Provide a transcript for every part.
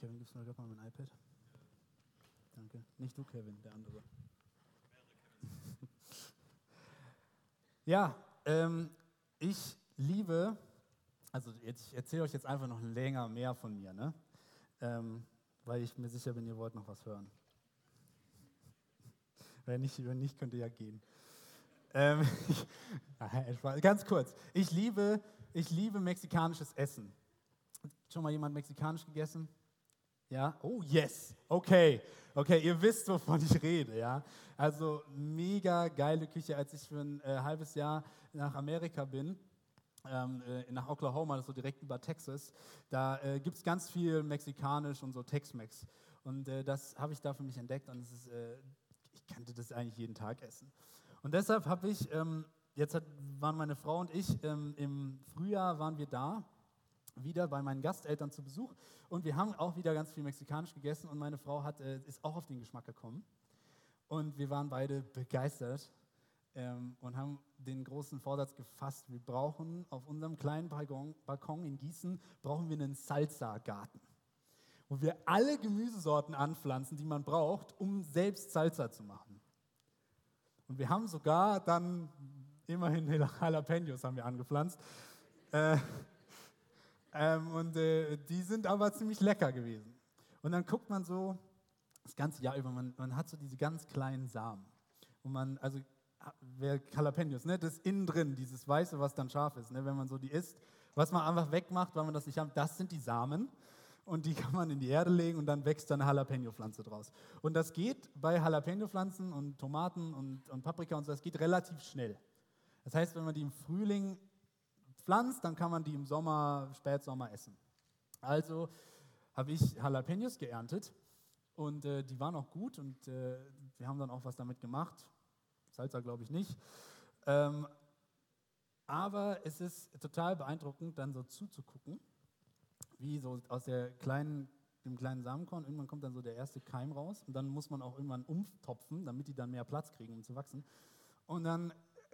Kevin, gibst du mir gerade mal mein iPad? Danke. Nicht du, Kevin, der andere. ja, ähm, ich liebe, also jetzt, ich erzähle euch jetzt einfach noch länger mehr von mir, ne? Ähm, weil ich mir sicher bin, ihr wollt noch was hören. Wenn nicht, wenn nicht könnt ja gehen. Ähm, ganz kurz. Ich liebe, ich liebe mexikanisches Essen. Schon mal jemand mexikanisch gegessen? Ja? Oh, yes. Okay. Okay, ihr wisst, wovon ich rede, ja? Also mega geile Küche. Als ich für ein äh, halbes Jahr nach Amerika bin, ähm, äh, nach Oklahoma, das ist so direkt über Texas, da äh, gibt es ganz viel mexikanisch und so Tex-Mex. Und äh, das habe ich da für mich entdeckt und ist, äh, ich könnte das eigentlich jeden Tag essen. Und deshalb habe ich, ähm, jetzt hat, waren meine Frau und ich, ähm, im Frühjahr waren wir da wieder bei meinen Gasteltern zu Besuch und wir haben auch wieder ganz viel mexikanisch gegessen und meine Frau hat, äh, ist auch auf den Geschmack gekommen. Und wir waren beide begeistert ähm, und haben den großen Vorsatz gefasst, wir brauchen auf unserem kleinen Balkon, Balkon in Gießen, brauchen wir einen Salsa-Garten, wo wir alle Gemüsesorten anpflanzen, die man braucht, um selbst Salsa zu machen. Und wir haben sogar dann immerhin Jalapenos haben wir angepflanzt. Äh, ähm, und äh, die sind aber ziemlich lecker gewesen. Und dann guckt man so das ganze Jahr über, man, man hat so diese ganz kleinen Samen. Und man, also wer Jalapenos, ne, das innen drin, dieses Weiße, was dann scharf ist, ne, wenn man so die isst, was man einfach wegmacht, weil man das nicht hat, das sind die Samen und die kann man in die Erde legen und dann wächst dann eine Jalapeno-Pflanze draus. Und das geht bei Jalapeno-Pflanzen und Tomaten und, und Paprika und so, das geht relativ schnell. Das heißt, wenn man die im Frühling pflanzt, dann kann man die im Sommer, Spätsommer essen. Also habe ich Jalapenos geerntet und äh, die waren auch gut und äh, wir haben dann auch was damit gemacht. Salsa glaube ich nicht. Ähm, aber es ist total beeindruckend, dann so zuzugucken, wie so aus der kleinen, dem kleinen Samenkorn, irgendwann kommt dann so der erste Keim raus und dann muss man auch irgendwann umtopfen, damit die dann mehr Platz kriegen, um zu wachsen. Und dann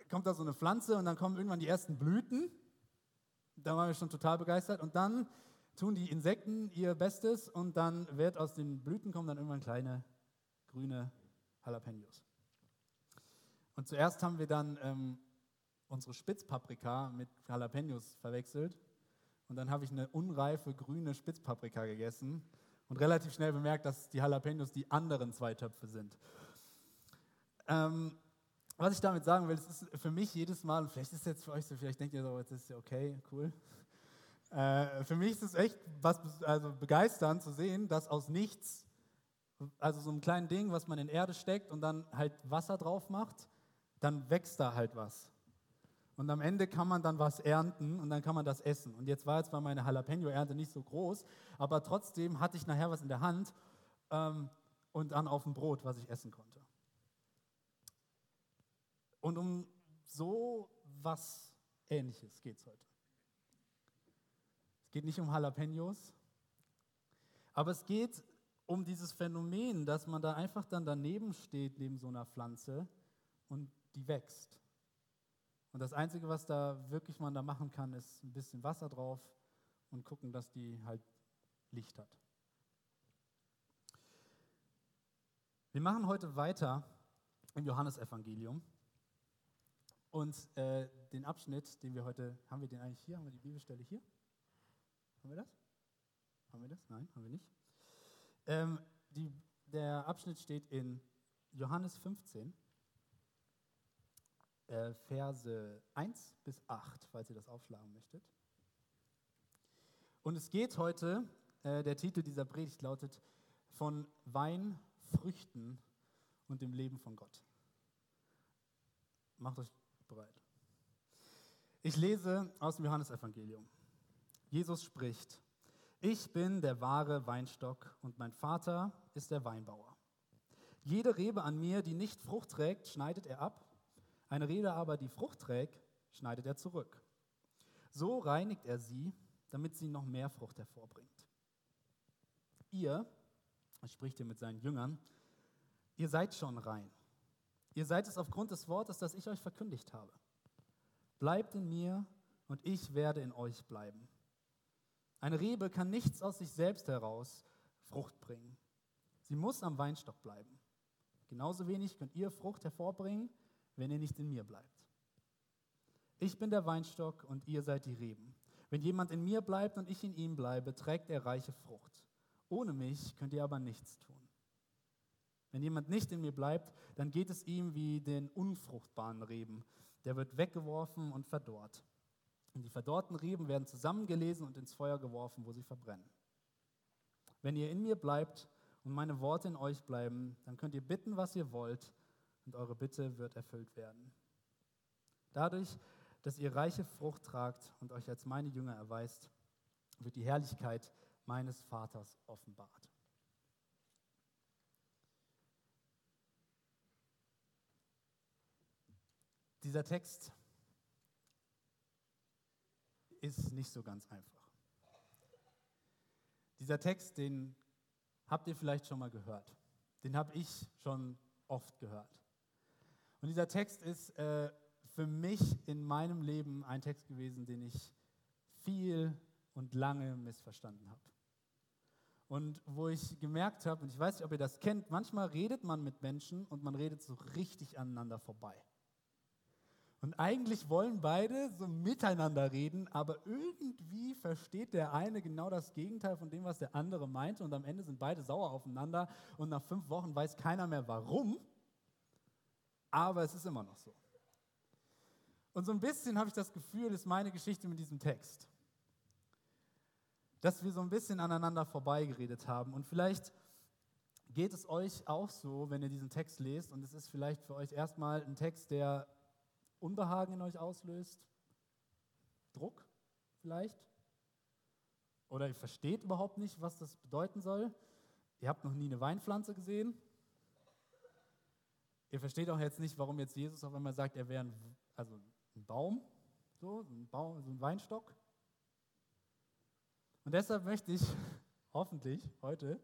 kommt da so eine Pflanze und dann kommen irgendwann die ersten Blüten da waren wir schon total begeistert. Und dann tun die Insekten ihr Bestes und dann wird aus den Blüten kommen dann irgendwann kleine grüne Jalapenos. Und zuerst haben wir dann ähm, unsere Spitzpaprika mit Jalapenos verwechselt. Und dann habe ich eine unreife grüne Spitzpaprika gegessen und relativ schnell bemerkt, dass die Jalapenos die anderen zwei Töpfe sind. Ähm, was ich damit sagen will, es ist für mich jedes Mal, und vielleicht ist es jetzt für euch so, vielleicht denkt ihr so, jetzt ist ja okay, cool. Äh, für mich ist es echt was also begeisternd zu sehen, dass aus nichts, also so einem kleinen Ding, was man in Erde steckt und dann halt Wasser drauf macht, dann wächst da halt was. Und am Ende kann man dann was ernten und dann kann man das essen. Und jetzt war jetzt zwar meine Jalapeno-Ernte nicht so groß, aber trotzdem hatte ich nachher was in der Hand ähm, und dann auf dem Brot, was ich essen konnte. Und um so was Ähnliches geht es heute. Es geht nicht um Jalapenos, aber es geht um dieses Phänomen, dass man da einfach dann daneben steht, neben so einer Pflanze und die wächst. Und das Einzige, was da wirklich man da machen kann, ist ein bisschen Wasser drauf und gucken, dass die halt Licht hat. Wir machen heute weiter im Johannesevangelium. Und äh, den Abschnitt, den wir heute, haben wir den eigentlich hier? Haben wir die Bibelstelle hier? Haben wir das? Haben wir das? Nein, haben wir nicht. Ähm, die, der Abschnitt steht in Johannes 15, äh, Verse 1 bis 8, falls ihr das aufschlagen möchtet. Und es geht heute, äh, der Titel dieser Predigt lautet, von Wein, Früchten und dem Leben von Gott. Macht euch bereit. Ich lese aus dem Johannesevangelium. Jesus spricht, ich bin der wahre Weinstock und mein Vater ist der Weinbauer. Jede Rebe an mir, die nicht Frucht trägt, schneidet er ab, eine Rebe aber, die Frucht trägt, schneidet er zurück. So reinigt er sie, damit sie noch mehr Frucht hervorbringt. Ihr, er spricht hier mit seinen Jüngern, ihr seid schon rein Ihr seid es aufgrund des Wortes, das ich euch verkündigt habe. Bleibt in mir und ich werde in euch bleiben. Eine Rebe kann nichts aus sich selbst heraus Frucht bringen. Sie muss am Weinstock bleiben. Genauso wenig könnt ihr Frucht hervorbringen, wenn ihr nicht in mir bleibt. Ich bin der Weinstock und ihr seid die Reben. Wenn jemand in mir bleibt und ich in ihm bleibe, trägt er reiche Frucht. Ohne mich könnt ihr aber nichts tun. Wenn jemand nicht in mir bleibt, dann geht es ihm wie den unfruchtbaren Reben. Der wird weggeworfen und verdorrt. Und die verdorrten Reben werden zusammengelesen und ins Feuer geworfen, wo sie verbrennen. Wenn ihr in mir bleibt und meine Worte in euch bleiben, dann könnt ihr bitten, was ihr wollt, und eure Bitte wird erfüllt werden. Dadurch, dass ihr reiche Frucht tragt und euch als meine Jünger erweist, wird die Herrlichkeit meines Vaters offenbart. Dieser Text ist nicht so ganz einfach. Dieser Text, den habt ihr vielleicht schon mal gehört. Den habe ich schon oft gehört. Und dieser Text ist äh, für mich in meinem Leben ein Text gewesen, den ich viel und lange missverstanden habe. Und wo ich gemerkt habe, und ich weiß nicht, ob ihr das kennt, manchmal redet man mit Menschen und man redet so richtig aneinander vorbei. Und eigentlich wollen beide so miteinander reden, aber irgendwie versteht der eine genau das Gegenteil von dem, was der andere meinte. Und am Ende sind beide sauer aufeinander und nach fünf Wochen weiß keiner mehr warum. Aber es ist immer noch so. Und so ein bisschen habe ich das Gefühl, ist meine Geschichte mit diesem Text. Dass wir so ein bisschen aneinander vorbeigeredet haben. Und vielleicht geht es euch auch so, wenn ihr diesen Text lest. Und es ist vielleicht für euch erstmal ein Text, der Unbehagen in euch auslöst, Druck vielleicht, oder ihr versteht überhaupt nicht, was das bedeuten soll. Ihr habt noch nie eine Weinpflanze gesehen. Ihr versteht auch jetzt nicht, warum jetzt Jesus auf einmal sagt, er wäre ein, also ein Baum, so ein, Baum, so ein Weinstock. Und deshalb möchte ich hoffentlich heute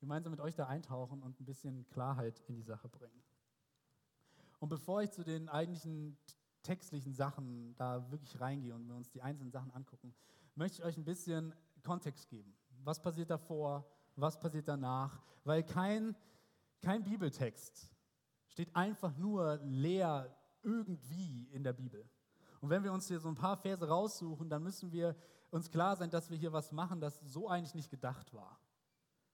gemeinsam mit euch da eintauchen und ein bisschen Klarheit in die Sache bringen. Und bevor ich zu den eigentlichen textlichen Sachen da wirklich reingehe und wir uns die einzelnen Sachen angucken, möchte ich euch ein bisschen Kontext geben. Was passiert davor? Was passiert danach? Weil kein, kein Bibeltext steht einfach nur leer irgendwie in der Bibel. Und wenn wir uns hier so ein paar Verse raussuchen, dann müssen wir uns klar sein, dass wir hier was machen, das so eigentlich nicht gedacht war.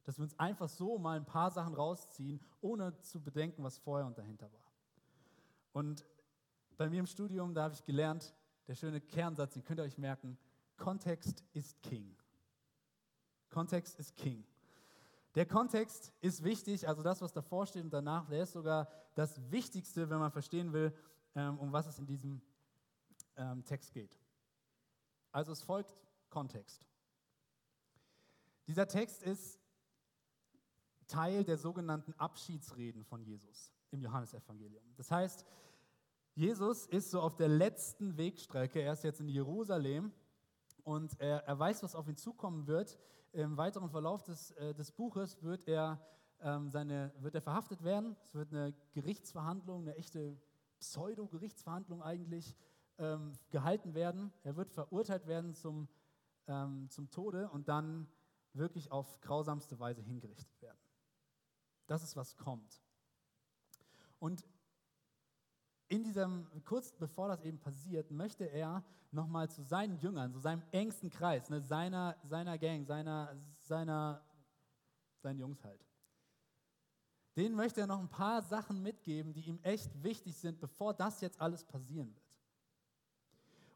Dass wir uns einfach so mal ein paar Sachen rausziehen, ohne zu bedenken, was vorher und dahinter war. Und bei mir im Studium, da habe ich gelernt, der schöne Kernsatz, den könnt ihr euch merken, Kontext ist King. Kontext ist King. Der Kontext ist wichtig, also das, was davor steht und danach, der ist sogar das Wichtigste, wenn man verstehen will, ähm, um was es in diesem ähm, Text geht. Also es folgt Kontext. Dieser Text ist Teil der sogenannten Abschiedsreden von Jesus im Johannesevangelium. Das heißt, Jesus ist so auf der letzten Wegstrecke, er ist jetzt in Jerusalem und er, er weiß, was auf ihn zukommen wird. Im weiteren Verlauf des, äh, des Buches wird er, ähm, seine, wird er verhaftet werden. Es wird eine Gerichtsverhandlung, eine echte Pseudo-Gerichtsverhandlung eigentlich ähm, gehalten werden. Er wird verurteilt werden zum, ähm, zum Tode und dann wirklich auf grausamste Weise hingerichtet werden. Das ist, was kommt. Und in diesem, kurz bevor das eben passiert, möchte er nochmal zu seinen Jüngern, zu seinem engsten Kreis, ne, seiner, seiner Gang, seiner, seiner, seinen Jungs halt, denen möchte er noch ein paar Sachen mitgeben, die ihm echt wichtig sind, bevor das jetzt alles passieren wird.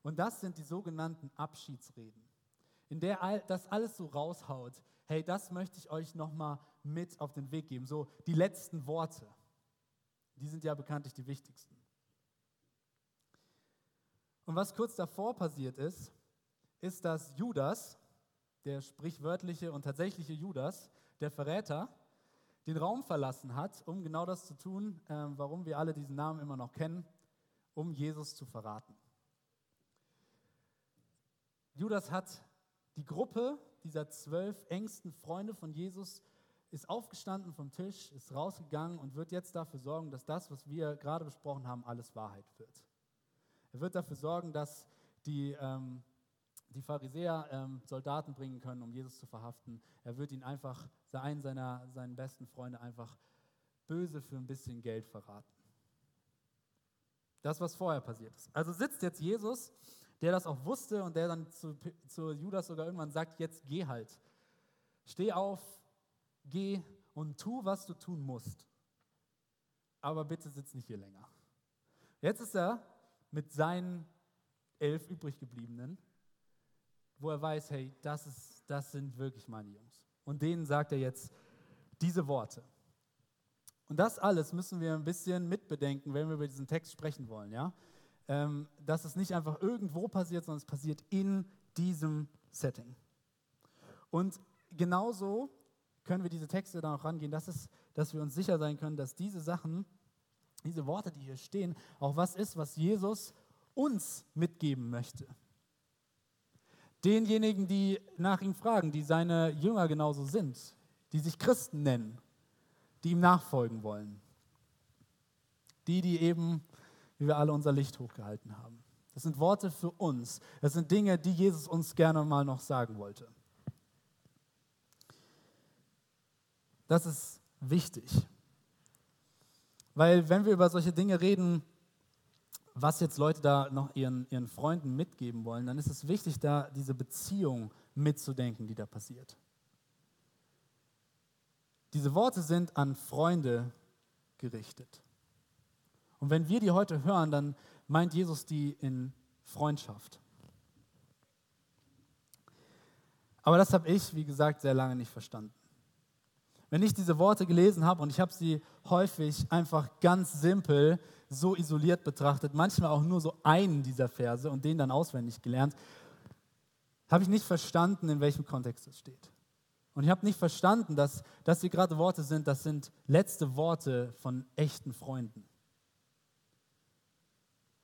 Und das sind die sogenannten Abschiedsreden, in der das alles so raushaut. Hey, das möchte ich euch nochmal mit auf den Weg geben, so die letzten Worte. Die sind ja bekanntlich die wichtigsten. Und was kurz davor passiert ist, ist, dass Judas, der sprichwörtliche und tatsächliche Judas, der Verräter, den Raum verlassen hat, um genau das zu tun, äh, warum wir alle diesen Namen immer noch kennen, um Jesus zu verraten. Judas hat die Gruppe dieser zwölf engsten Freunde von Jesus ist aufgestanden vom Tisch, ist rausgegangen und wird jetzt dafür sorgen, dass das, was wir gerade besprochen haben, alles Wahrheit wird. Er wird dafür sorgen, dass die, ähm, die Pharisäer ähm, Soldaten bringen können, um Jesus zu verhaften. Er wird ihn einfach, einen seiner seinen besten Freunde, einfach böse für ein bisschen Geld verraten. Das, was vorher passiert ist. Also sitzt jetzt Jesus, der das auch wusste und der dann zu, zu Judas sogar irgendwann sagt, jetzt geh halt. Steh auf, geh und tu, was du tun musst. Aber bitte sitz nicht hier länger. Jetzt ist er mit seinen elf übrig gebliebenen, wo er weiß, hey, das, ist, das sind wirklich meine Jungs. Und denen sagt er jetzt diese Worte. Und das alles müssen wir ein bisschen mitbedenken, wenn wir über diesen Text sprechen wollen. Ja? Ähm, dass es nicht einfach irgendwo passiert, sondern es passiert in diesem Setting. Und genauso können wir diese Texte dann auch rangehen, dass, es, dass wir uns sicher sein können, dass diese Sachen, diese Worte, die hier stehen, auch was ist, was Jesus uns mitgeben möchte. Denjenigen, die nach ihm fragen, die seine Jünger genauso sind, die sich Christen nennen, die ihm nachfolgen wollen. Die, die eben, wie wir alle unser Licht hochgehalten haben. Das sind Worte für uns. Das sind Dinge, die Jesus uns gerne mal noch sagen wollte. Das ist wichtig. Weil wenn wir über solche Dinge reden, was jetzt Leute da noch ihren, ihren Freunden mitgeben wollen, dann ist es wichtig, da diese Beziehung mitzudenken, die da passiert. Diese Worte sind an Freunde gerichtet. Und wenn wir die heute hören, dann meint Jesus die in Freundschaft. Aber das habe ich, wie gesagt, sehr lange nicht verstanden. Wenn ich diese Worte gelesen habe und ich habe sie häufig einfach ganz simpel so isoliert betrachtet, manchmal auch nur so einen dieser Verse und den dann auswendig gelernt, habe ich nicht verstanden, in welchem Kontext es steht. Und ich habe nicht verstanden, dass das hier gerade Worte sind, das sind letzte Worte von echten Freunden.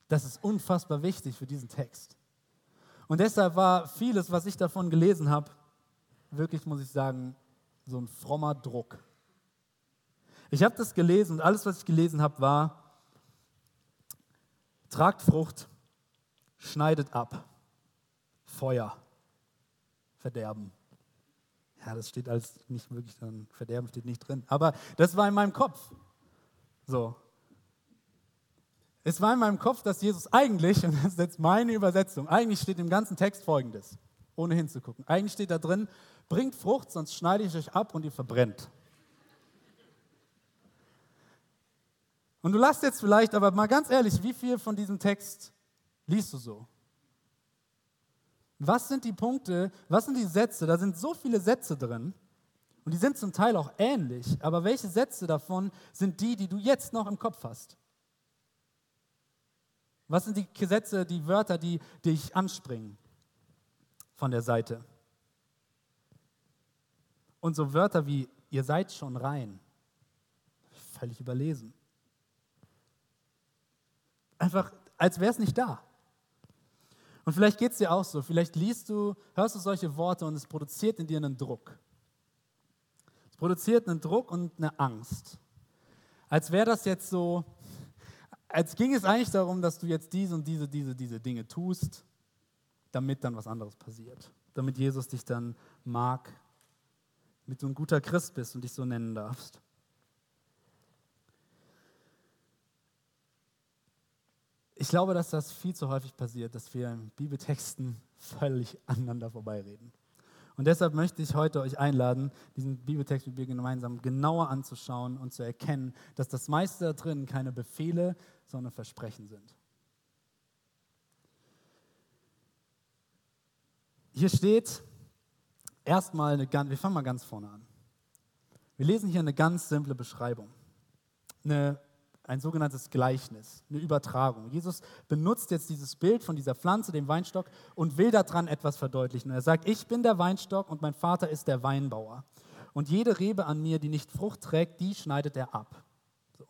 Das ist unfassbar wichtig für diesen Text. Und deshalb war vieles, was ich davon gelesen habe, wirklich, muss ich sagen, so ein frommer Druck. Ich habe das gelesen und alles, was ich gelesen habe, war, tragt Frucht, schneidet ab, Feuer, Verderben. Ja, das steht als nicht wirklich drin, Verderben steht nicht drin. Aber das war in meinem Kopf. So. Es war in meinem Kopf, dass Jesus eigentlich, und das ist jetzt meine Übersetzung, eigentlich steht im ganzen Text folgendes, ohne hinzugucken. Eigentlich steht da drin, bringt Frucht, sonst schneide ich euch ab und ihr verbrennt. Und du lasst jetzt vielleicht, aber mal ganz ehrlich, wie viel von diesem Text liest du so? Was sind die Punkte, was sind die Sätze? Da sind so viele Sätze drin und die sind zum Teil auch ähnlich, aber welche Sätze davon sind die, die du jetzt noch im Kopf hast? Was sind die Sätze, die Wörter, die dich anspringen von der Seite? Und so Wörter wie, ihr seid schon rein, völlig überlesen. Einfach, als wäre es nicht da. Und vielleicht geht es dir auch so, vielleicht liest du, hörst du solche Worte und es produziert in dir einen Druck. Es produziert einen Druck und eine Angst. Als wäre das jetzt so, als ging es eigentlich darum, dass du jetzt diese und diese, diese, diese Dinge tust, damit dann was anderes passiert. Damit Jesus dich dann mag damit du ein guter Christ bist und dich so nennen darfst. Ich glaube, dass das viel zu häufig passiert, dass wir in Bibeltexten völlig aneinander vorbeireden. Und deshalb möchte ich heute euch einladen, diesen Bibeltext mit mir gemeinsam genauer anzuschauen und zu erkennen, dass das meiste da drin keine Befehle, sondern Versprechen sind. Hier steht, erstmal eine ganz, wir fangen mal ganz vorne an. Wir lesen hier eine ganz simple Beschreibung, eine, ein sogenanntes Gleichnis, eine Übertragung. Jesus benutzt jetzt dieses Bild von dieser Pflanze, dem Weinstock, und will daran etwas verdeutlichen. Er sagt, ich bin der Weinstock und mein Vater ist der Weinbauer. Und jede Rebe an mir, die nicht Frucht trägt, die schneidet er ab. So.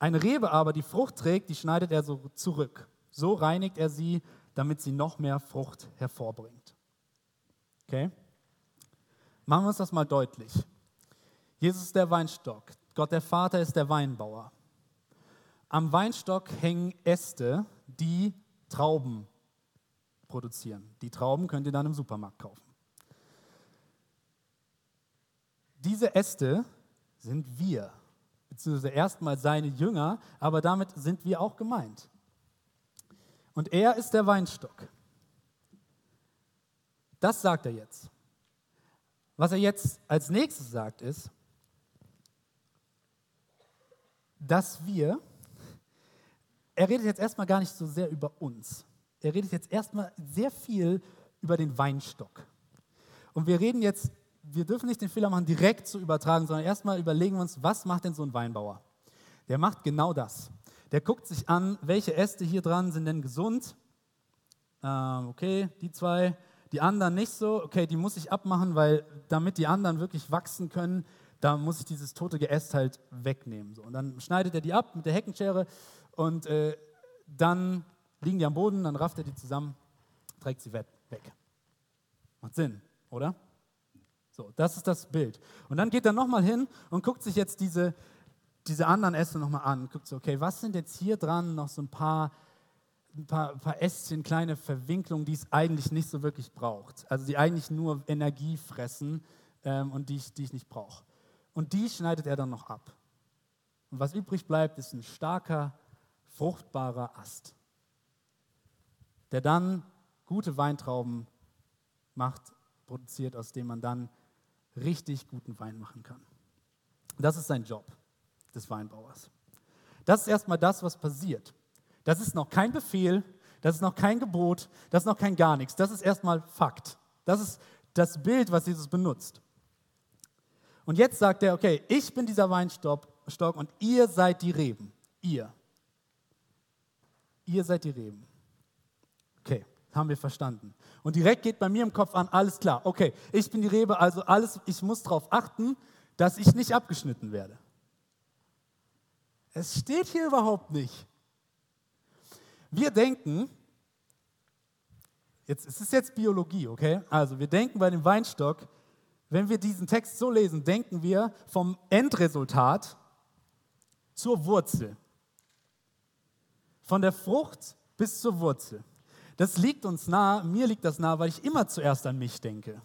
Eine Rebe aber, die Frucht trägt, die schneidet er so zurück. So reinigt er sie, damit sie noch mehr Frucht hervorbringt. Okay? Machen wir uns das mal deutlich. Jesus ist der Weinstock. Gott der Vater ist der Weinbauer. Am Weinstock hängen Äste, die Trauben produzieren. Die Trauben könnt ihr dann im Supermarkt kaufen. Diese Äste sind wir, beziehungsweise erstmal seine Jünger, aber damit sind wir auch gemeint. Und er ist der Weinstock. Das sagt er jetzt. Was er jetzt als nächstes sagt, ist, dass wir, er redet jetzt erstmal gar nicht so sehr über uns. Er redet jetzt erstmal sehr viel über den Weinstock. Und wir reden jetzt, wir dürfen nicht den Fehler machen, direkt zu übertragen, sondern erstmal überlegen wir uns, was macht denn so ein Weinbauer? Der macht genau das. Der guckt sich an, welche Äste hier dran sind denn gesund. Ähm, okay, die zwei, die anderen nicht so. Okay, die muss ich abmachen, weil damit die anderen wirklich wachsen können, da muss ich dieses tote Geäst halt wegnehmen. So. Und dann schneidet er die ab mit der Heckenschere und äh, dann liegen die am Boden, dann rafft er die zusammen, trägt sie weg. Macht Sinn, oder? So, das ist das Bild. Und dann geht er nochmal hin und guckt sich jetzt diese, diese anderen Äste nochmal an. Guckt so, okay, was sind jetzt hier dran noch so ein paar, ein paar, ein paar Ästchen, kleine Verwinklungen, die es eigentlich nicht so wirklich braucht. Also die eigentlich nur Energie fressen ähm, und die ich, die ich nicht brauche. Und die schneidet er dann noch ab. Und was übrig bleibt, ist ein starker, fruchtbarer Ast, der dann gute Weintrauben macht, produziert, aus dem man dann richtig guten Wein machen kann. Das ist sein Job des Weinbauers. Das ist erstmal das, was passiert. Das ist noch kein Befehl, das ist noch kein Gebot, das ist noch kein gar nichts. Das ist erstmal Fakt. Das ist das Bild, was Jesus benutzt. Und jetzt sagt er, okay, ich bin dieser Weinstock und ihr seid die Reben. Ihr. Ihr seid die Reben. Okay, haben wir verstanden. Und direkt geht bei mir im Kopf an, alles klar, okay, ich bin die Rebe, also alles, ich muss darauf achten, dass ich nicht abgeschnitten werde. Es steht hier überhaupt nicht. Wir denken, jetzt, es ist jetzt Biologie, okay? Also wir denken bei dem Weinstock, wenn wir diesen Text so lesen, denken wir vom Endresultat zur Wurzel. Von der Frucht bis zur Wurzel. Das liegt uns nahe, mir liegt das nahe, weil ich immer zuerst an mich denke.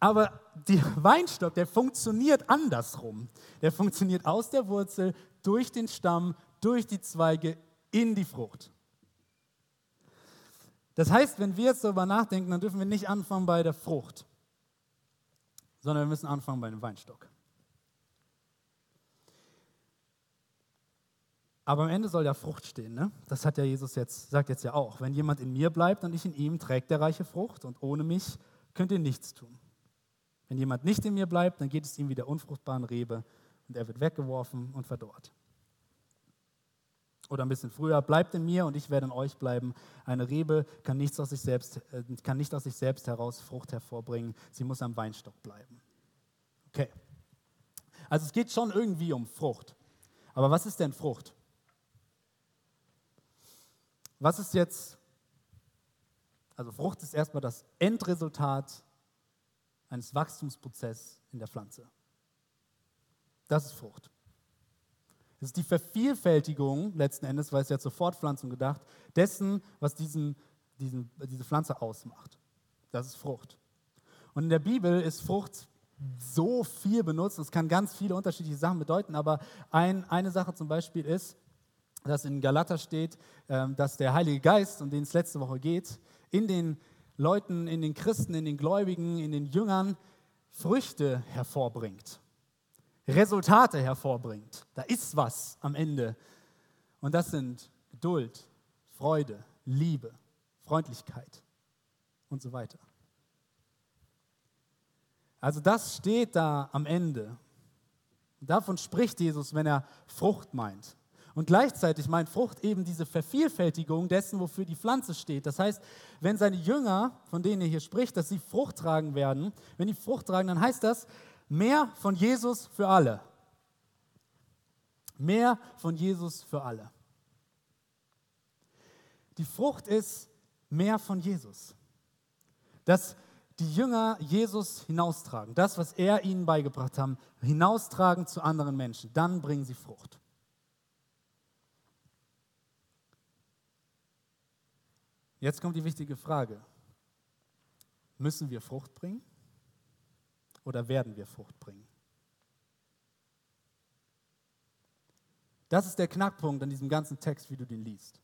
Aber der Weinstock, der funktioniert andersrum. Der funktioniert aus der Wurzel, durch den Stamm, durch die Zweige in die Frucht. Das heißt, wenn wir jetzt darüber nachdenken, dann dürfen wir nicht anfangen bei der Frucht, sondern wir müssen anfangen bei dem Weinstock. Aber am Ende soll ja Frucht stehen. Ne? Das hat ja Jesus jetzt, sagt jetzt ja auch. Wenn jemand in mir bleibt und ich in ihm, trägt der reiche Frucht und ohne mich könnt ihr nichts tun. Wenn jemand nicht in mir bleibt, dann geht es ihm wie der unfruchtbaren Rebe und er wird weggeworfen und verdorrt. Oder ein bisschen früher, bleibt in mir und ich werde in euch bleiben. Eine Rebe kann, nichts aus sich selbst, äh, kann nicht aus sich selbst heraus Frucht hervorbringen. Sie muss am Weinstock bleiben. Okay. Also es geht schon irgendwie um Frucht. Aber was ist denn Frucht? Was ist jetzt, also Frucht ist erstmal das Endresultat eines Wachstumsprozesses in der Pflanze. Das ist Frucht. Es ist die Vervielfältigung letzten Endes, weil es ja zur Fortpflanzung gedacht, dessen, was diesen, diesen, diese Pflanze ausmacht. Das ist Frucht. Und in der Bibel ist Frucht so viel benutzt, es kann ganz viele unterschiedliche Sachen bedeuten, aber ein, eine Sache zum Beispiel ist, dass in Galater steht, ähm, dass der Heilige Geist, um den es letzte Woche geht, in den Leuten, in den Christen, in den Gläubigen, in den Jüngern Früchte hervorbringt. Resultate hervorbringt. Da ist was am Ende. Und das sind Geduld, Freude, Liebe, Freundlichkeit und so weiter. Also das steht da am Ende. Davon spricht Jesus, wenn er Frucht meint. Und gleichzeitig meint Frucht eben diese Vervielfältigung dessen, wofür die Pflanze steht. Das heißt, wenn seine Jünger, von denen er hier spricht, dass sie Frucht tragen werden, wenn die Frucht tragen, dann heißt das, Mehr von Jesus für alle. Mehr von Jesus für alle. Die Frucht ist mehr von Jesus. Dass die Jünger Jesus hinaustragen, das, was er ihnen beigebracht hat, hinaustragen zu anderen Menschen, dann bringen sie Frucht. Jetzt kommt die wichtige Frage. Müssen wir Frucht bringen oder werden wir Frucht bringen? Das ist der Knackpunkt an diesem ganzen Text, wie du den liest.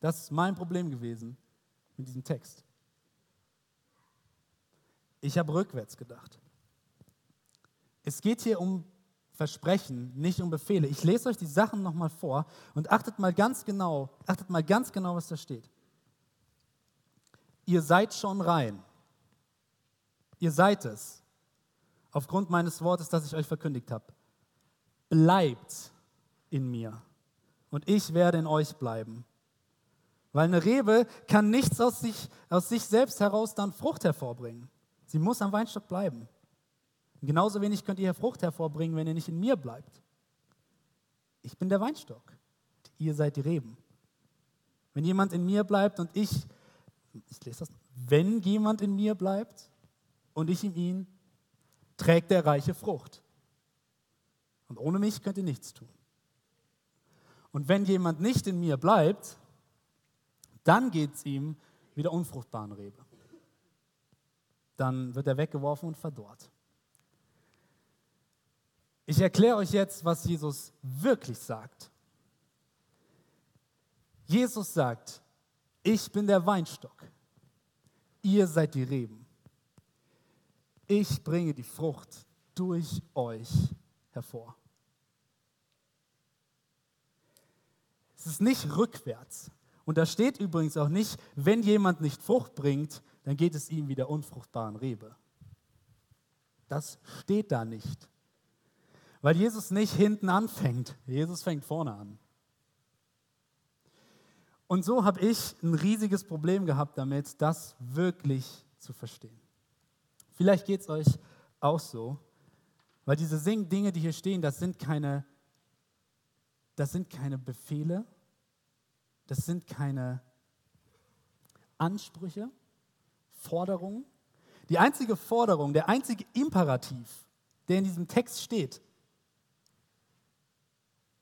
Das ist mein Problem gewesen mit diesem Text. Ich habe rückwärts gedacht. Es geht hier um Versprechen, nicht um Befehle. Ich lese euch die Sachen nochmal vor und achtet mal ganz genau, achtet mal ganz genau, was da steht. Ihr seid schon rein. Ihr seid es. Aufgrund meines Wortes, das ich euch verkündigt habe. Bleibt in mir und ich werde in euch bleiben. Weil eine Rebe kann nichts aus sich, aus sich selbst heraus dann Frucht hervorbringen. Sie muss am Weinstock bleiben. Und genauso wenig könnt ihr Frucht hervorbringen, wenn ihr nicht in mir bleibt. Ich bin der Weinstock. Ihr seid die Reben. Wenn jemand in mir bleibt und ich, ich lese das, wenn jemand in mir bleibt und ich in ihn, trägt er reiche Frucht. Und ohne mich könnt ihr nichts tun. Und wenn jemand nicht in mir bleibt, dann geht es ihm wie der unfruchtbaren Rebe. Dann wird er weggeworfen und verdorrt. Ich erkläre euch jetzt, was Jesus wirklich sagt. Jesus sagt, ich bin der Weinstock, ihr seid die Reben. Ich bringe die Frucht durch euch hervor. Es ist nicht rückwärts. Und da steht übrigens auch nicht, wenn jemand nicht Frucht bringt, dann geht es ihm wie der unfruchtbaren Rebe. Das steht da nicht. Weil Jesus nicht hinten anfängt. Jesus fängt vorne an. Und so habe ich ein riesiges Problem gehabt damit, das wirklich zu verstehen. Vielleicht geht es euch auch so, weil diese Dinge, die hier stehen, das sind keine, das sind keine Befehle, das sind keine Ansprüche, Forderungen. Die einzige Forderung, der einzige Imperativ, der in diesem Text steht,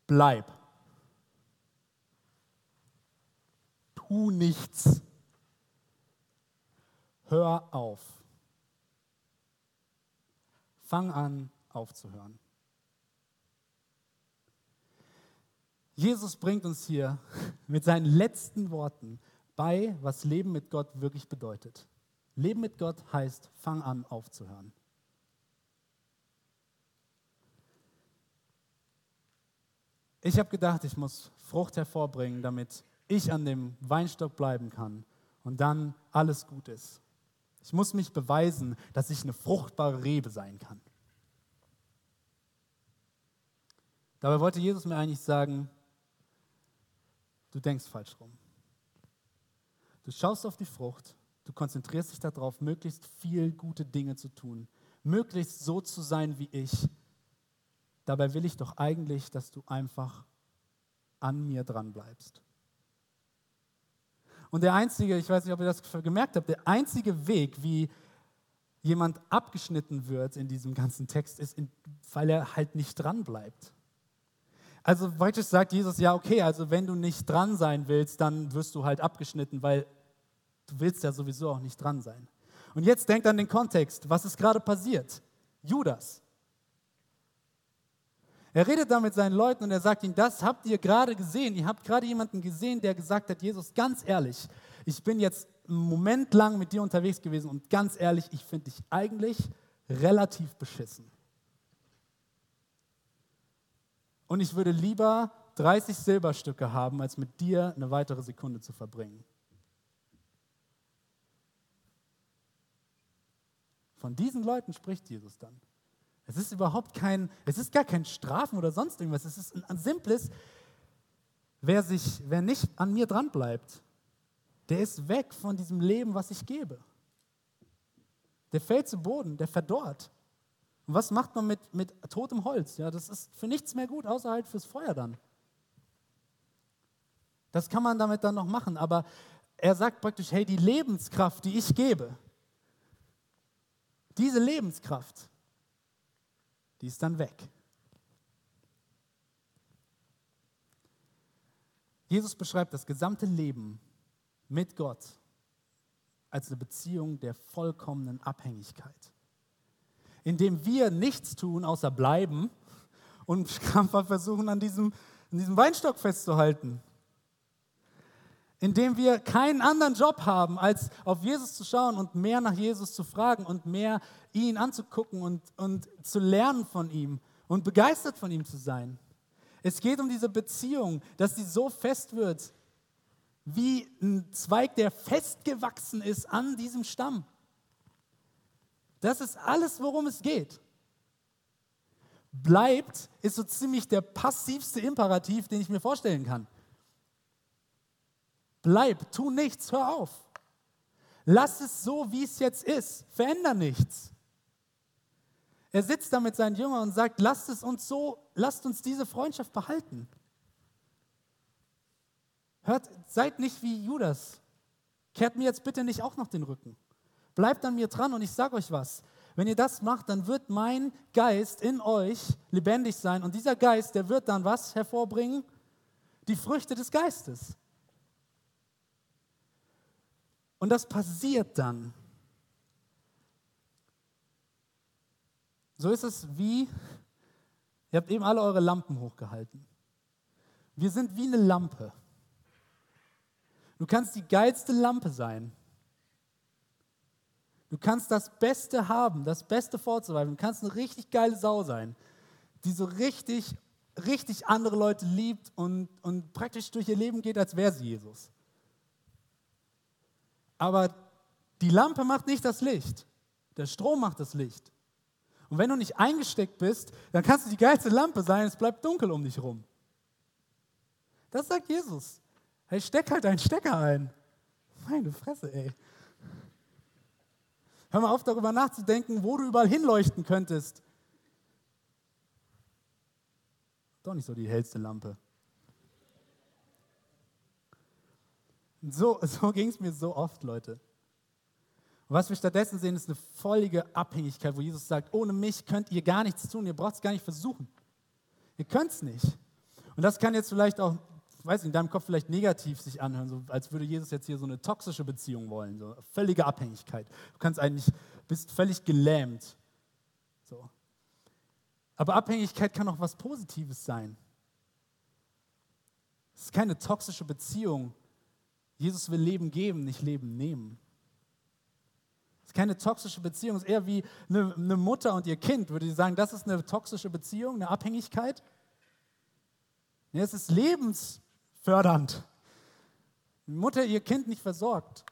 bleib. Tu nichts. Hör auf. Fang an aufzuhören. Jesus bringt uns hier mit seinen letzten Worten bei, was Leben mit Gott wirklich bedeutet. Leben mit Gott heißt, fang an aufzuhören. Ich habe gedacht, ich muss Frucht hervorbringen, damit ich an dem Weinstock bleiben kann und dann alles gut ist. Ich muss mich beweisen, dass ich eine fruchtbare Rebe sein kann. Dabei wollte Jesus mir eigentlich sagen, du denkst falsch rum. Du schaust auf die Frucht, du konzentrierst dich darauf, möglichst viel gute Dinge zu tun, möglichst so zu sein wie ich. Dabei will ich doch eigentlich, dass du einfach an mir dran bleibst. Und der einzige, ich weiß nicht, ob ihr das gemerkt habt, der einzige Weg, wie jemand abgeschnitten wird in diesem ganzen Text, ist, weil er halt nicht dran bleibt. Also praktisch sagt Jesus, ja, okay, also wenn du nicht dran sein willst, dann wirst du halt abgeschnitten, weil du willst ja sowieso auch nicht dran sein. Und jetzt denkt an den Kontext, was ist gerade passiert? Judas. Er redet da mit seinen Leuten und er sagt ihnen, das habt ihr gerade gesehen. Ihr habt gerade jemanden gesehen, der gesagt hat, Jesus, ganz ehrlich, ich bin jetzt einen Moment lang mit dir unterwegs gewesen und ganz ehrlich, ich finde dich eigentlich relativ beschissen. Und ich würde lieber 30 Silberstücke haben, als mit dir eine weitere Sekunde zu verbringen. Von diesen Leuten spricht Jesus dann. Es ist überhaupt kein, es ist gar kein Strafen oder sonst irgendwas. Es ist ein, ein simples, wer, sich, wer nicht an mir dran bleibt, der ist weg von diesem Leben, was ich gebe. Der fällt zu Boden, der verdorrt. Und was macht man mit, mit totem Holz? Ja, das ist für nichts mehr gut, außer halt fürs Feuer dann. Das kann man damit dann noch machen, aber er sagt praktisch, hey, die Lebenskraft, die ich gebe, diese Lebenskraft, die ist dann weg. Jesus beschreibt das gesamte Leben mit Gott als eine Beziehung der vollkommenen Abhängigkeit, indem wir nichts tun, außer bleiben und krampfhaft versuchen, an diesem, an diesem Weinstock festzuhalten. Indem wir keinen anderen Job haben, als auf Jesus zu schauen und mehr nach Jesus zu fragen und mehr ihn anzugucken und, und zu lernen von ihm und begeistert von ihm zu sein. Es geht um diese Beziehung, dass sie so fest wird, wie ein Zweig, der festgewachsen ist an diesem Stamm. Das ist alles, worum es geht. Bleibt ist so ziemlich der passivste Imperativ, den ich mir vorstellen kann. Bleib, tu nichts, hör auf. Lass es so, wie es jetzt ist. Veränder nichts. Er sitzt da mit seinen Jüngern und sagt, lasst es uns so, lasst uns diese Freundschaft behalten. Hört, seid nicht wie Judas. Kehrt mir jetzt bitte nicht auch noch den Rücken. Bleibt an mir dran und ich sage euch was. Wenn ihr das macht, dann wird mein Geist in euch lebendig sein und dieser Geist, der wird dann was hervorbringen? Die Früchte des Geistes. Und das passiert dann, So ist es wie, ihr habt eben alle eure Lampen hochgehalten. Wir sind wie eine Lampe. Du kannst die geilste Lampe sein. Du kannst das Beste haben, das Beste vorzuweisen. Du kannst eine richtig geile Sau sein, die so richtig, richtig andere Leute liebt und, und praktisch durch ihr Leben geht, als wäre sie Jesus. Aber die Lampe macht nicht das Licht. Der Strom macht das Licht. Und wenn du nicht eingesteckt bist, dann kannst du die geilste Lampe sein, es bleibt dunkel um dich rum. Das sagt Jesus. Hey, steck halt deinen Stecker ein. Meine Fresse, ey. Hör mal auf, darüber nachzudenken, wo du überall hinleuchten könntest. Doch nicht so die hellste Lampe. So, so ging es mir so oft, Leute. Und was wir stattdessen sehen, ist eine völlige Abhängigkeit, wo Jesus sagt, ohne mich könnt ihr gar nichts tun, ihr braucht es gar nicht versuchen. Ihr könnt es nicht. Und das kann jetzt vielleicht auch, weiß nicht, in deinem Kopf vielleicht negativ sich anhören, so als würde Jesus jetzt hier so eine toxische Beziehung wollen, so völlige Abhängigkeit. Du kannst eigentlich, bist völlig gelähmt. So. Aber Abhängigkeit kann auch was Positives sein. Es ist keine toxische Beziehung. Jesus will Leben geben, nicht Leben nehmen ist keine toxische Beziehung, es ist eher wie eine, eine Mutter und ihr Kind. Würde ich sagen, das ist eine toxische Beziehung, eine Abhängigkeit? Ja, es ist lebensfördernd. Wenn Mutter ihr Kind nicht versorgt,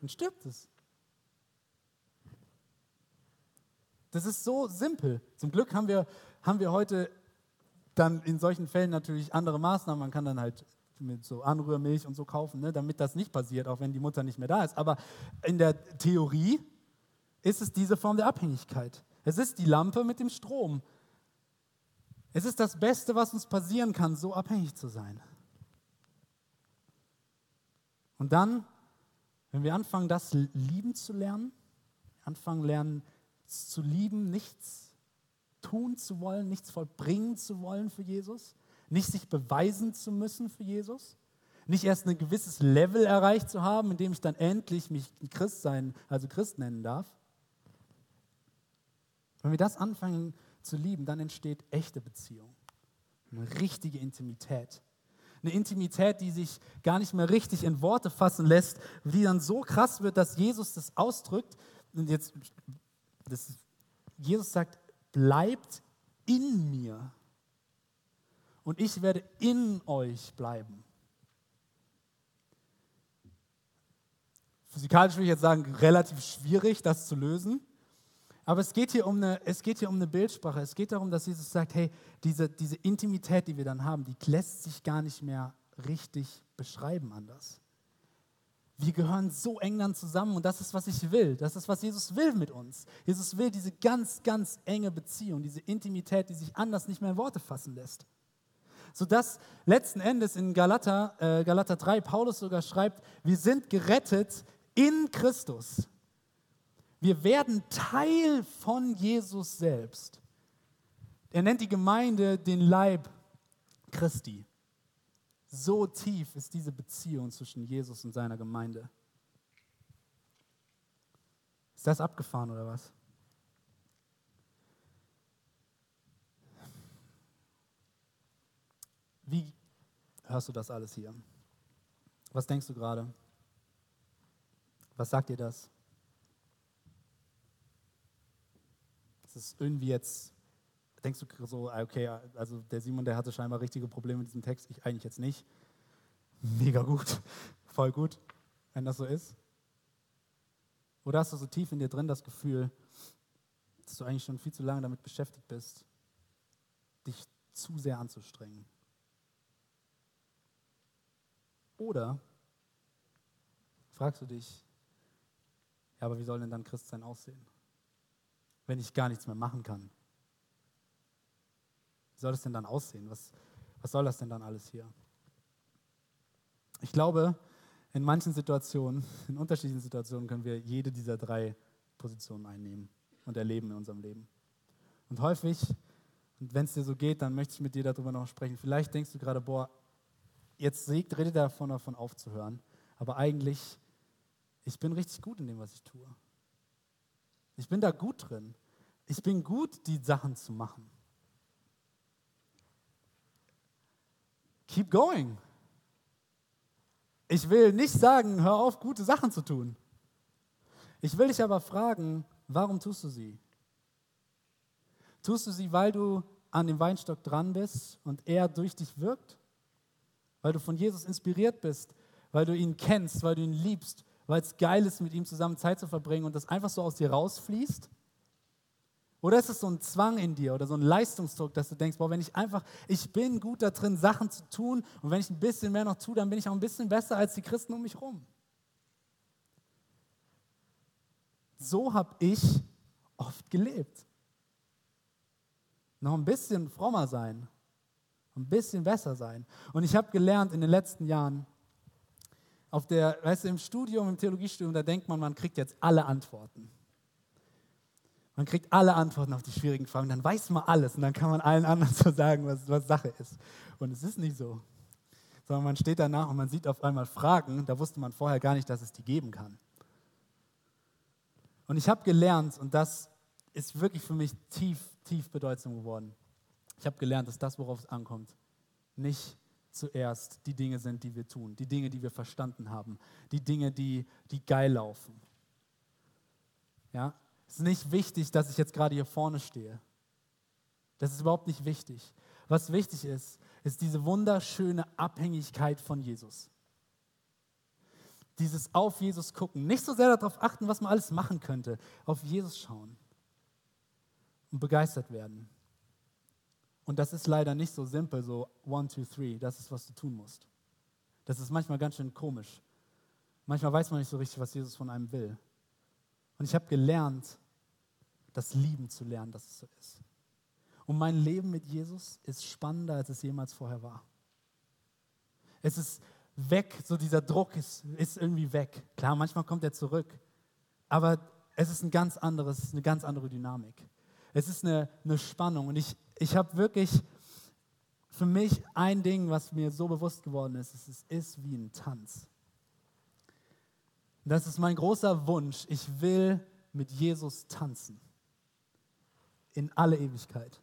dann stirbt es. Das ist so simpel. Zum Glück haben wir, haben wir heute dann in solchen Fällen natürlich andere Maßnahmen. Man kann dann halt mit so Anrührmilch und so kaufen, ne, damit das nicht passiert, auch wenn die Mutter nicht mehr da ist. Aber in der Theorie ist es diese Form der Abhängigkeit. Es ist die Lampe mit dem Strom. Es ist das Beste, was uns passieren kann, so abhängig zu sein. Und dann, wenn wir anfangen, das lieben zu lernen, anfangen lernen zu lieben, nichts tun zu wollen, nichts vollbringen zu wollen für Jesus, nicht sich beweisen zu müssen für Jesus, nicht erst ein gewisses Level erreicht zu haben, in dem ich dann endlich mich Christ sein, also Christ nennen darf. Wenn wir das anfangen zu lieben, dann entsteht echte Beziehung, eine richtige Intimität. Eine Intimität, die sich gar nicht mehr richtig in Worte fassen lässt, die dann so krass wird, dass Jesus das ausdrückt. Und jetzt, das, Jesus sagt, bleibt in mir und ich werde in euch bleiben. Physikalisch würde ich jetzt sagen, relativ schwierig, das zu lösen. Aber es geht, hier um eine, es geht hier um eine Bildsprache. Es geht darum, dass Jesus sagt, hey, diese, diese Intimität, die wir dann haben, die lässt sich gar nicht mehr richtig beschreiben anders. Wir gehören so eng dann zusammen und das ist, was ich will. Das ist, was Jesus will mit uns. Jesus will diese ganz, ganz enge Beziehung, diese Intimität, die sich anders nicht mehr in Worte fassen lässt sodass letzten Endes in Galater, äh, Galater 3 Paulus sogar schreibt, wir sind gerettet in Christus. Wir werden Teil von Jesus selbst. Er nennt die Gemeinde den Leib Christi. So tief ist diese Beziehung zwischen Jesus und seiner Gemeinde. Ist das abgefahren oder was? Wie hörst du das alles hier? Was denkst du gerade? Was sagt dir das? Es ist irgendwie jetzt, denkst du so, okay, also der Simon, der hatte scheinbar richtige Probleme mit diesem Text, ich eigentlich jetzt nicht. Mega gut, voll gut, wenn das so ist. Oder hast du so tief in dir drin das Gefühl, dass du eigentlich schon viel zu lange damit beschäftigt bist, dich zu sehr anzustrengen? Oder fragst du dich, ja, aber wie soll denn dann Christsein aussehen, wenn ich gar nichts mehr machen kann? Wie soll das denn dann aussehen? Was, was soll das denn dann alles hier? Ich glaube, in manchen Situationen, in unterschiedlichen Situationen können wir jede dieser drei Positionen einnehmen und erleben in unserem Leben. Und häufig, und wenn es dir so geht, dann möchte ich mit dir darüber noch sprechen. Vielleicht denkst du gerade, boah, jetzt redet er davon, davon aufzuhören. Aber eigentlich, ich bin richtig gut in dem, was ich tue. Ich bin da gut drin. Ich bin gut, die Sachen zu machen. Keep going. Ich will nicht sagen, hör auf, gute Sachen zu tun. Ich will dich aber fragen, warum tust du sie? Tust du sie, weil du an dem Weinstock dran bist und er durch dich wirkt? Weil du von Jesus inspiriert bist, weil du ihn kennst, weil du ihn liebst, weil es geil ist, mit ihm zusammen Zeit zu verbringen und das einfach so aus dir rausfließt? Oder ist es so ein Zwang in dir oder so ein Leistungsdruck, dass du denkst, boah, wenn ich einfach, ich bin gut da drin, Sachen zu tun und wenn ich ein bisschen mehr noch tue, dann bin ich auch ein bisschen besser als die Christen um mich rum. So habe ich oft gelebt. Noch ein bisschen frommer sein, ein bisschen besser sein. Und ich habe gelernt in den letzten Jahren, auf der, weißt du, im Studium, im Theologiestudium, da denkt man, man kriegt jetzt alle Antworten. Man kriegt alle Antworten auf die schwierigen Fragen, dann weiß man alles und dann kann man allen anderen so sagen, was, was Sache ist. Und es ist nicht so. Sondern man steht danach und man sieht auf einmal Fragen, da wusste man vorher gar nicht, dass es die geben kann. Und ich habe gelernt, und das ist wirklich für mich tief, tief bedeutsam geworden. Ich habe gelernt, dass das, worauf es ankommt, nicht zuerst die Dinge sind, die wir tun, die Dinge, die wir verstanden haben, die Dinge, die, die geil laufen. Ja? Es ist nicht wichtig, dass ich jetzt gerade hier vorne stehe. Das ist überhaupt nicht wichtig. Was wichtig ist, ist diese wunderschöne Abhängigkeit von Jesus. Dieses auf Jesus gucken. Nicht so sehr darauf achten, was man alles machen könnte. Auf Jesus schauen und begeistert werden. Und das ist leider nicht so simpel, so one, two, three, das ist, was du tun musst. Das ist manchmal ganz schön komisch. Manchmal weiß man nicht so richtig, was Jesus von einem will. Und ich habe gelernt, das Lieben zu lernen, dass es so ist. Und mein Leben mit Jesus ist spannender, als es jemals vorher war. Es ist weg, so dieser Druck ist, ist irgendwie weg. Klar, manchmal kommt er zurück. Aber es ist ein ganz anderes, eine ganz andere Dynamik. Es ist eine, eine Spannung. Und ich, ich habe wirklich für mich ein Ding, was mir so bewusst geworden ist. Es ist wie ein Tanz. Das ist mein großer Wunsch. Ich will mit Jesus tanzen. In alle Ewigkeit.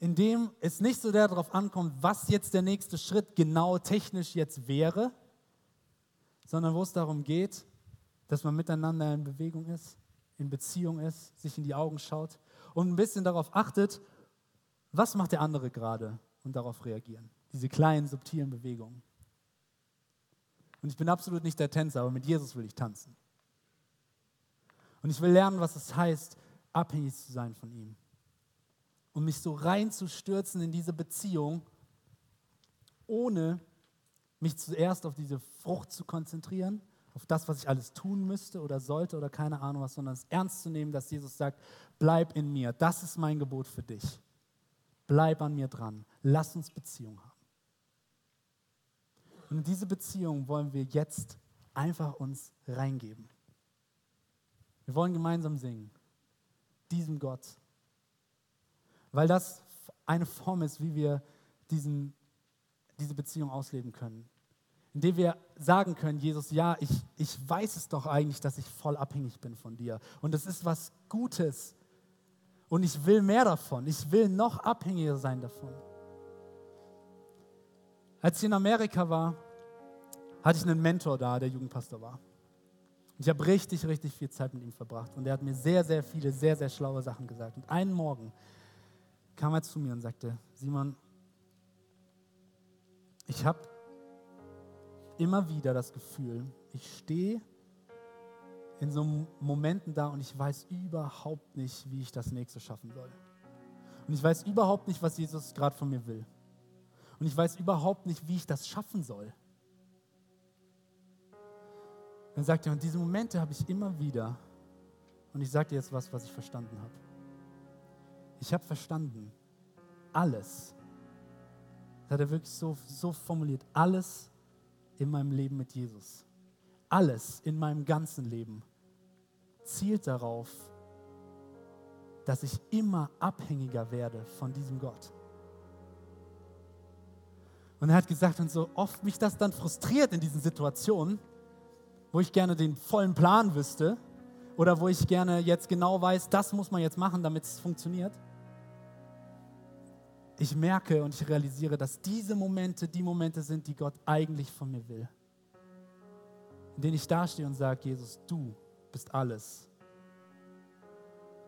Indem es nicht so darauf ankommt, was jetzt der nächste Schritt genau technisch jetzt wäre, sondern wo es darum geht, dass man miteinander in Bewegung ist, in Beziehung ist, sich in die Augen schaut und ein bisschen darauf achtet, was macht der andere gerade und darauf reagieren. Diese kleinen, subtilen Bewegungen. Und ich bin absolut nicht der Tänzer, aber mit Jesus will ich tanzen. Und ich will lernen, was es heißt, abhängig zu sein von ihm. Und mich so reinzustürzen in diese Beziehung, ohne mich zuerst auf diese Frucht zu konzentrieren, auf das, was ich alles tun müsste oder sollte oder keine Ahnung was, sondern es ernst zu nehmen, dass Jesus sagt, bleib in mir. Das ist mein Gebot für dich. Bleib an mir dran. Lass uns Beziehung haben. Und in diese Beziehung wollen wir jetzt einfach uns reingeben. Wir wollen gemeinsam singen. Diesem Gott. Weil das eine Form ist, wie wir diesen diese Beziehung ausleben können. Indem wir sagen können, Jesus, ja, ich, ich weiß es doch eigentlich, dass ich voll abhängig bin von dir. Und es ist was Gutes. Und ich will mehr davon. Ich will noch abhängiger sein davon. Als ich in Amerika war, hatte ich einen Mentor da, der Jugendpastor war. Ich habe richtig, richtig viel Zeit mit ihm verbracht. Und er hat mir sehr, sehr viele, sehr, sehr schlaue Sachen gesagt. Und einen Morgen kam er zu mir und sagte, Simon, ich habe immer wieder das Gefühl, ich stehe in so Momenten da und ich weiß überhaupt nicht, wie ich das nächste schaffen soll. Und ich weiß überhaupt nicht, was Jesus gerade von mir will. Und ich weiß überhaupt nicht, wie ich das schaffen soll. Dann sagt er, und diese Momente habe ich immer wieder. Und ich sage dir jetzt was, was ich verstanden habe. Ich habe verstanden, alles, das hat er wirklich so, so formuliert, alles in meinem Leben mit Jesus, alles in meinem ganzen Leben zielt darauf, dass ich immer abhängiger werde von diesem Gott. Und er hat gesagt, und so oft mich das dann frustriert in diesen Situationen, wo ich gerne den vollen Plan wüsste oder wo ich gerne jetzt genau weiß, das muss man jetzt machen, damit es funktioniert. Ich merke und ich realisiere, dass diese Momente die Momente sind, die Gott eigentlich von mir will. In denen ich dastehe und sage, Jesus, du bist alles.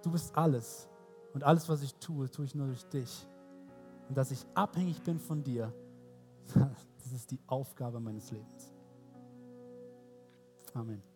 Du bist alles. Und alles, was ich tue, tue ich nur durch dich. Und dass ich abhängig bin von dir, das ist die Aufgabe meines Lebens. Amen.